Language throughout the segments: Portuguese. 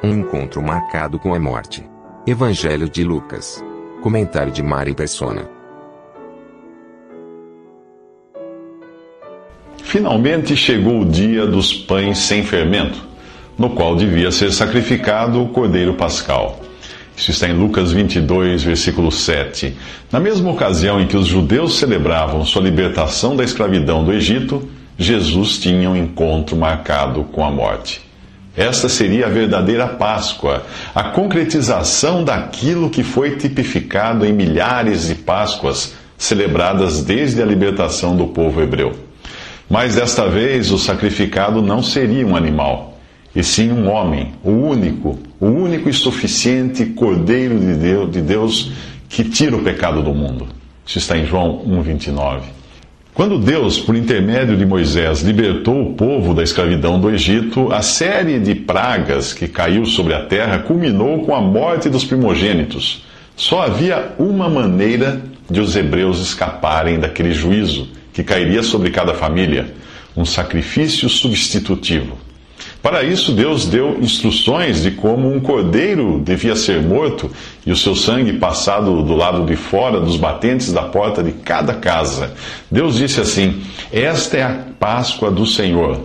Um encontro marcado com a morte. Evangelho de Lucas. Comentário de Mari Persona. Finalmente chegou o dia dos pães sem fermento, no qual devia ser sacrificado o cordeiro pascal. Isso está em Lucas 22, versículo 7. Na mesma ocasião em que os judeus celebravam sua libertação da escravidão do Egito, Jesus tinha um encontro marcado com a morte. Esta seria a verdadeira Páscoa, a concretização daquilo que foi tipificado em milhares de Páscoas celebradas desde a libertação do povo hebreu. Mas desta vez o sacrificado não seria um animal, e sim um homem, o único, o único e suficiente Cordeiro de Deus, de Deus que tira o pecado do mundo. Isso está em João 1,29. Quando Deus, por intermédio de Moisés, libertou o povo da escravidão do Egito, a série de pragas que caiu sobre a terra culminou com a morte dos primogênitos. Só havia uma maneira de os hebreus escaparem daquele juízo que cairia sobre cada família: um sacrifício substitutivo. Para isso, Deus deu instruções de como um cordeiro devia ser morto e o seu sangue passado do lado de fora dos batentes da porta de cada casa. Deus disse assim: Esta é a Páscoa do Senhor.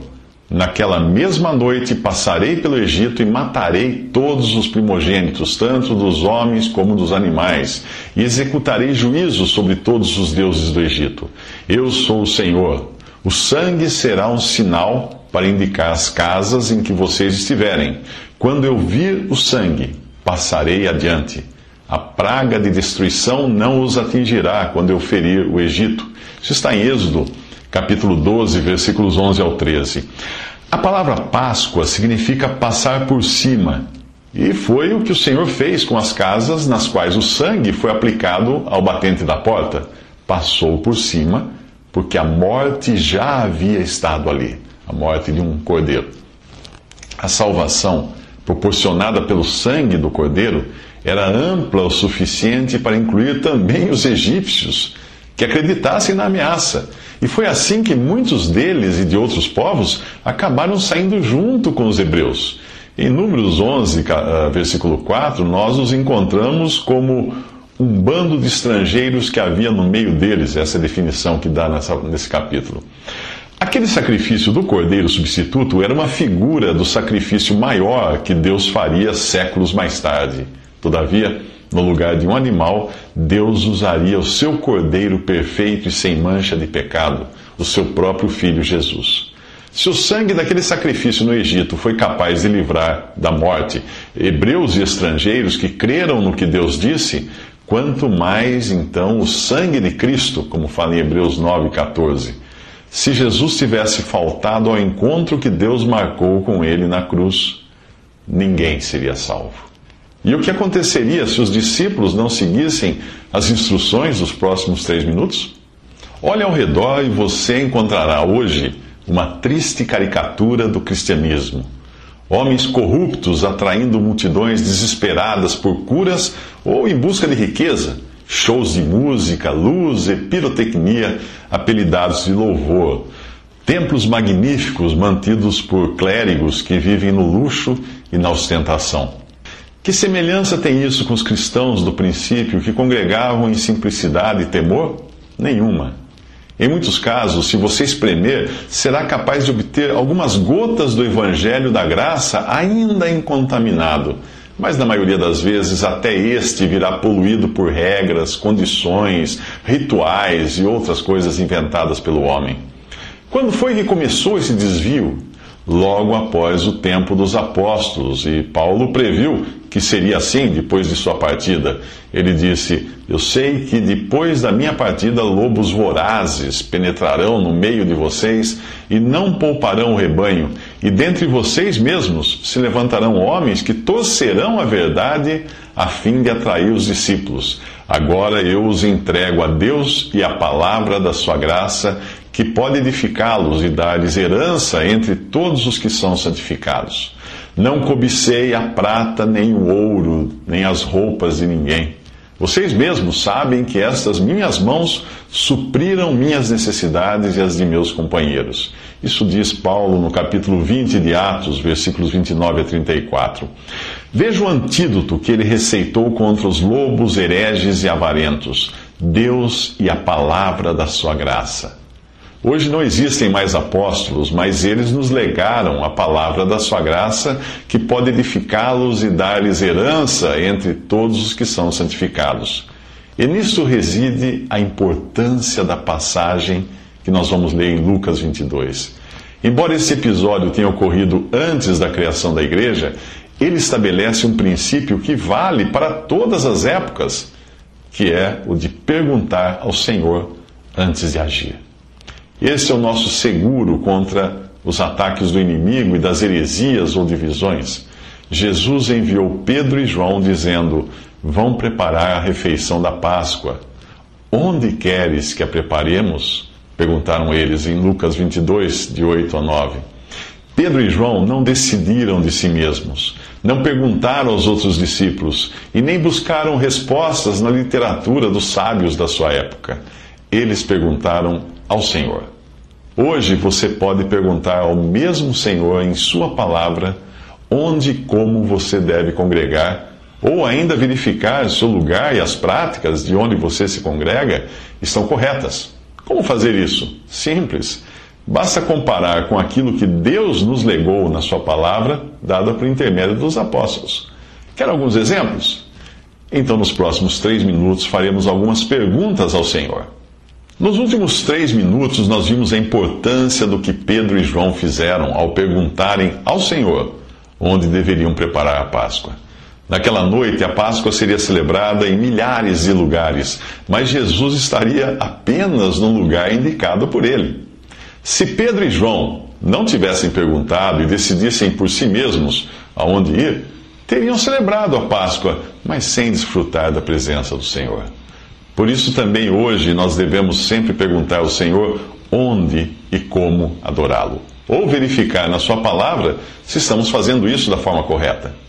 Naquela mesma noite passarei pelo Egito e matarei todos os primogênitos, tanto dos homens como dos animais, e executarei juízo sobre todos os deuses do Egito. Eu sou o Senhor. O sangue será um sinal para indicar as casas em que vocês estiverem. Quando eu vir o sangue, passarei adiante. A praga de destruição não os atingirá quando eu ferir o Egito. Isso está em Êxodo, capítulo 12, versículos 11 ao 13. A palavra Páscoa significa passar por cima. E foi o que o Senhor fez com as casas nas quais o sangue foi aplicado ao batente da porta. Passou por cima, porque a morte já havia estado ali a morte de um cordeiro. A salvação proporcionada pelo sangue do cordeiro era ampla o suficiente para incluir também os egípcios que acreditassem na ameaça. E foi assim que muitos deles e de outros povos acabaram saindo junto com os hebreus. Em Números 11, ah, versículo 4, nós os encontramos como um bando de estrangeiros que havia no meio deles, essa é definição que dá nessa, nesse capítulo. Aquele sacrifício do cordeiro substituto era uma figura do sacrifício maior que Deus faria séculos mais tarde. Todavia, no lugar de um animal, Deus usaria o seu cordeiro perfeito e sem mancha de pecado, o seu próprio filho Jesus. Se o sangue daquele sacrifício no Egito foi capaz de livrar da morte hebreus e estrangeiros que creram no que Deus disse, quanto mais então o sangue de Cristo, como fala em Hebreus 9,14 se Jesus tivesse faltado ao encontro que Deus marcou com ele na cruz, ninguém seria salvo. E o que aconteceria se os discípulos não seguissem as instruções dos próximos três minutos? Olhe ao redor e você encontrará hoje uma triste caricatura do cristianismo. Homens corruptos atraindo multidões desesperadas por curas ou em busca de riqueza shows de música, luz e pirotecnia apelidados de louvor, templos magníficos mantidos por clérigos que vivem no luxo e na ostentação. Que semelhança tem isso com os cristãos do princípio que congregavam em simplicidade e temor? Nenhuma. Em muitos casos, se você espremer, será capaz de obter algumas gotas do Evangelho da graça ainda incontaminado mas na maioria das vezes até este virá poluído por regras, condições, rituais e outras coisas inventadas pelo homem. Quando foi que começou esse desvio? Logo após o tempo dos apóstolos, e Paulo previu que seria assim depois de sua partida. Ele disse: Eu sei que depois da minha partida, lobos vorazes penetrarão no meio de vocês e não pouparão o rebanho, e dentre vocês mesmos se levantarão homens que torcerão a verdade a fim de atrair os discípulos. Agora eu os entrego a Deus e a palavra da sua graça, que pode edificá-los e dar-lhes herança entre todos os que são santificados. Não cobicei a prata, nem o ouro, nem as roupas de ninguém. Vocês mesmos sabem que estas minhas mãos supriram minhas necessidades e as de meus companheiros. Isso diz Paulo no capítulo 20 de Atos, versículos 29 a 34. Veja o antídoto que ele receitou contra os lobos, hereges e avarentos: Deus e a palavra da sua graça. Hoje não existem mais apóstolos, mas eles nos legaram a palavra da sua graça, que pode edificá-los e dar-lhes herança entre todos os que são santificados. E nisto reside a importância da passagem que nós vamos ler em Lucas 22. Embora esse episódio tenha ocorrido antes da criação da igreja, ele estabelece um princípio que vale para todas as épocas, que é o de perguntar ao Senhor antes de agir. Esse é o nosso seguro contra os ataques do inimigo e das heresias ou divisões. Jesus enviou Pedro e João dizendo: Vão preparar a refeição da Páscoa. Onde queres que a preparemos? Perguntaram eles em Lucas 22, de 8 a 9. Pedro e João não decidiram de si mesmos, não perguntaram aos outros discípulos e nem buscaram respostas na literatura dos sábios da sua época. Eles perguntaram ao Senhor. Hoje você pode perguntar ao mesmo Senhor em Sua palavra onde e como você deve congregar, ou ainda verificar se o lugar e as práticas de onde você se congrega estão corretas. Como fazer isso? Simples. Basta comparar com aquilo que Deus nos legou na Sua palavra, dada por intermédio dos apóstolos. Quer alguns exemplos? Então, nos próximos três minutos, faremos algumas perguntas ao Senhor. Nos últimos três minutos, nós vimos a importância do que Pedro e João fizeram ao perguntarem ao Senhor onde deveriam preparar a Páscoa. Naquela noite, a Páscoa seria celebrada em milhares de lugares, mas Jesus estaria apenas no lugar indicado por ele. Se Pedro e João não tivessem perguntado e decidissem por si mesmos aonde ir, teriam celebrado a Páscoa, mas sem desfrutar da presença do Senhor. Por isso também hoje nós devemos sempre perguntar ao Senhor onde e como adorá-lo. Ou verificar na Sua palavra se estamos fazendo isso da forma correta.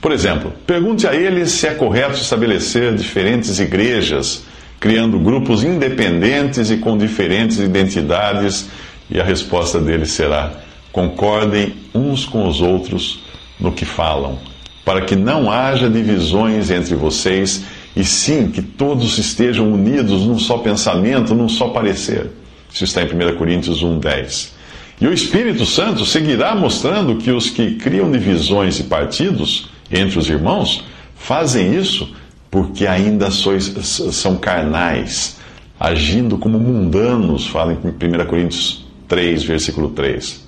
Por exemplo, pergunte a ele se é correto estabelecer diferentes igrejas, criando grupos independentes e com diferentes identidades, e a resposta dele será: concordem uns com os outros no que falam, para que não haja divisões entre vocês e sim que todos estejam unidos num só pensamento, num só parecer. Isso está em 1 Coríntios 1,10. E o Espírito Santo seguirá mostrando que os que criam divisões e partidos entre os irmãos fazem isso porque ainda sois, são carnais, agindo como mundanos, fala em 1 Coríntios 3, versículo 3.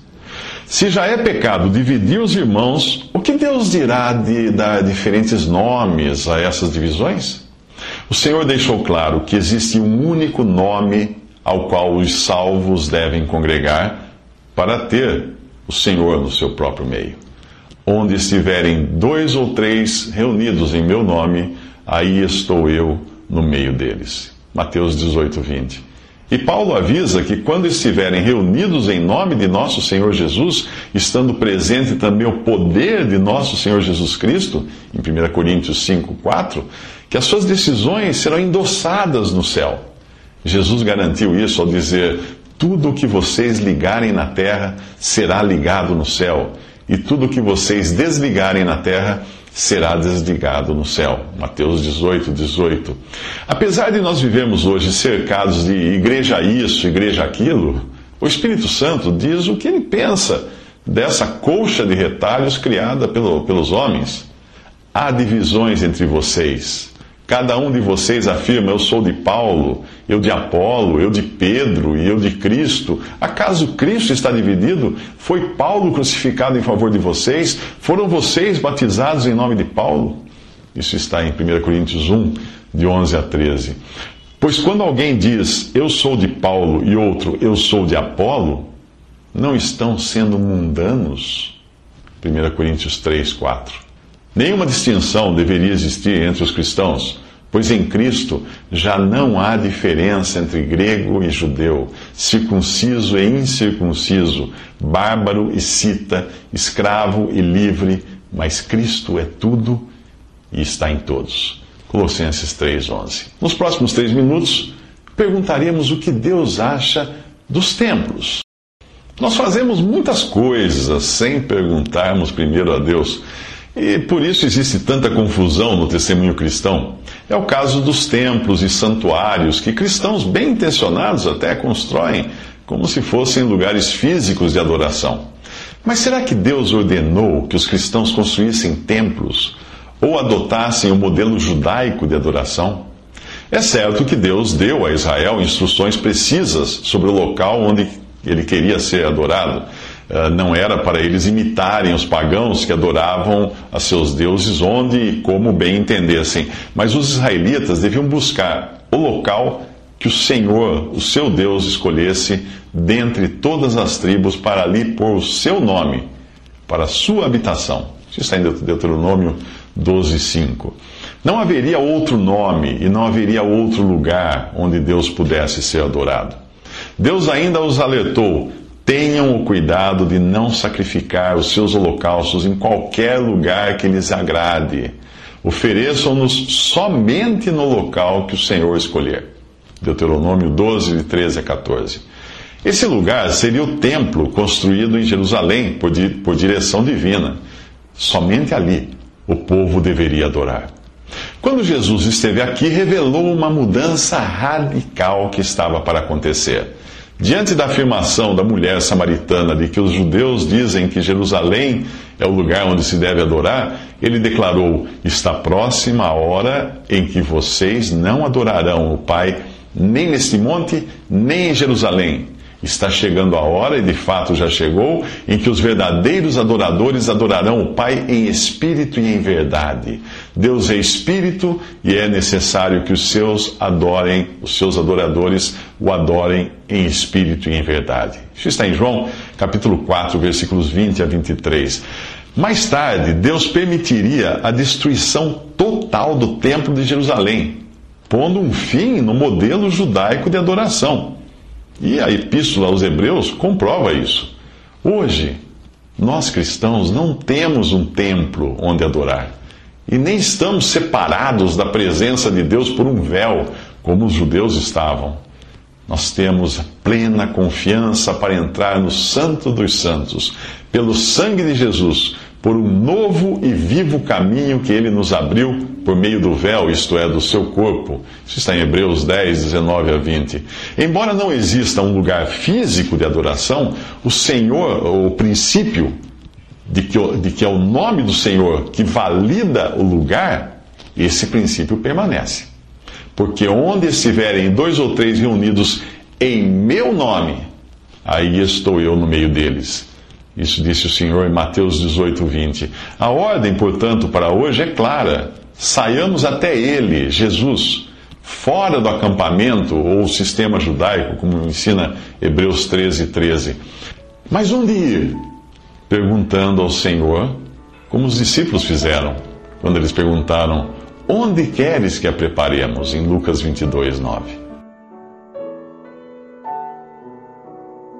Se já é pecado dividir os irmãos, o que Deus dirá de dar diferentes nomes a essas divisões? O Senhor deixou claro que existe um único nome ao qual os salvos devem congregar para ter o Senhor no seu próprio meio. Onde estiverem dois ou três reunidos em meu nome, aí estou eu no meio deles. Mateus 18, 20. E Paulo avisa que quando estiverem reunidos em nome de nosso Senhor Jesus, estando presente também o poder de nosso Senhor Jesus Cristo, em 1 Coríntios 5, 4, que as suas decisões serão endossadas no céu. Jesus garantiu isso ao dizer: Tudo o que vocês ligarem na terra será ligado no céu, e tudo que vocês desligarem na terra será desligado no céu. Mateus 18, 18. Apesar de nós vivermos hoje cercados de igreja isso, igreja aquilo, o Espírito Santo diz o que ele pensa dessa colcha de retalhos criada pelo, pelos homens. Há divisões entre vocês. Cada um de vocês afirma: Eu sou de Paulo, eu de Apolo, eu de Pedro e eu de Cristo. Acaso Cristo está dividido? Foi Paulo crucificado em favor de vocês? Foram vocês batizados em nome de Paulo? Isso está em 1 Coríntios 1, de 11 a 13. Pois quando alguém diz eu sou de Paulo e outro eu sou de Apolo, não estão sendo mundanos? 1 Coríntios 3, 4. Nenhuma distinção deveria existir entre os cristãos, pois em Cristo já não há diferença entre grego e judeu, circunciso e incircunciso, bárbaro e cita, escravo e livre, mas Cristo é tudo e está em todos. Colossenses 3,11. Nos próximos três minutos, perguntaremos o que Deus acha dos templos. Nós fazemos muitas coisas sem perguntarmos primeiro a Deus. E por isso existe tanta confusão no testemunho cristão. É o caso dos templos e santuários que cristãos bem intencionados até constroem como se fossem lugares físicos de adoração. Mas será que Deus ordenou que os cristãos construíssem templos ou adotassem o modelo judaico de adoração? É certo que Deus deu a Israel instruções precisas sobre o local onde ele queria ser adorado. Uh, não era para eles imitarem os pagãos que adoravam a seus deuses onde e como bem entendessem, mas os israelitas deviam buscar o local que o Senhor, o seu Deus, escolhesse dentre todas as tribos para ali pôr o seu nome, para a sua habitação. Isso está em Deuteronômio 12, 5. Não haveria outro nome e não haveria outro lugar onde Deus pudesse ser adorado. Deus ainda os alertou: tenham o cuidado de não sacrificar os seus holocaustos em qualquer lugar que lhes agrade. Ofereçam-nos somente no local que o Senhor escolher. Deuteronômio 12, de 13 a 14. Esse lugar seria o templo construído em Jerusalém por, di por direção divina. Somente ali o povo deveria adorar. Quando Jesus esteve aqui, revelou uma mudança radical que estava para acontecer. Diante da afirmação da mulher samaritana de que os judeus dizem que Jerusalém é o lugar onde se deve adorar, ele declarou: Está próxima a hora em que vocês não adorarão o Pai, nem neste monte, nem em Jerusalém Está chegando a hora, e de fato já chegou, em que os verdadeiros adoradores adorarão o Pai em espírito e em verdade. Deus é espírito e é necessário que os seus adorem, os seus adoradores o adorem em espírito e em verdade. Isso está em João, capítulo 4, versículos 20 a 23. Mais tarde, Deus permitiria a destruição total do templo de Jerusalém, pondo um fim no modelo judaico de adoração. E a epístola aos Hebreus comprova isso. Hoje, nós cristãos não temos um templo onde adorar. E nem estamos separados da presença de Deus por um véu, como os judeus estavam. Nós temos plena confiança para entrar no Santo dos Santos, pelo sangue de Jesus, por um novo e vivo caminho que ele nos abriu por meio do véu, isto é, do seu corpo. Isso está em Hebreus 10, 19 a 20. Embora não exista um lugar físico de adoração, o Senhor, o princípio de que, de que é o nome do Senhor que valida o lugar, esse princípio permanece. Porque onde estiverem dois ou três reunidos em meu nome, aí estou eu no meio deles. Isso disse o Senhor em Mateus 18, 20. A ordem, portanto, para hoje é clara. Saiamos até Ele, Jesus, fora do acampamento ou sistema judaico, como ensina Hebreus 13, 13. Mas onde ir? Perguntando ao Senhor, como os discípulos fizeram, quando eles perguntaram: Onde queres que a preparemos? Em Lucas 22, 9.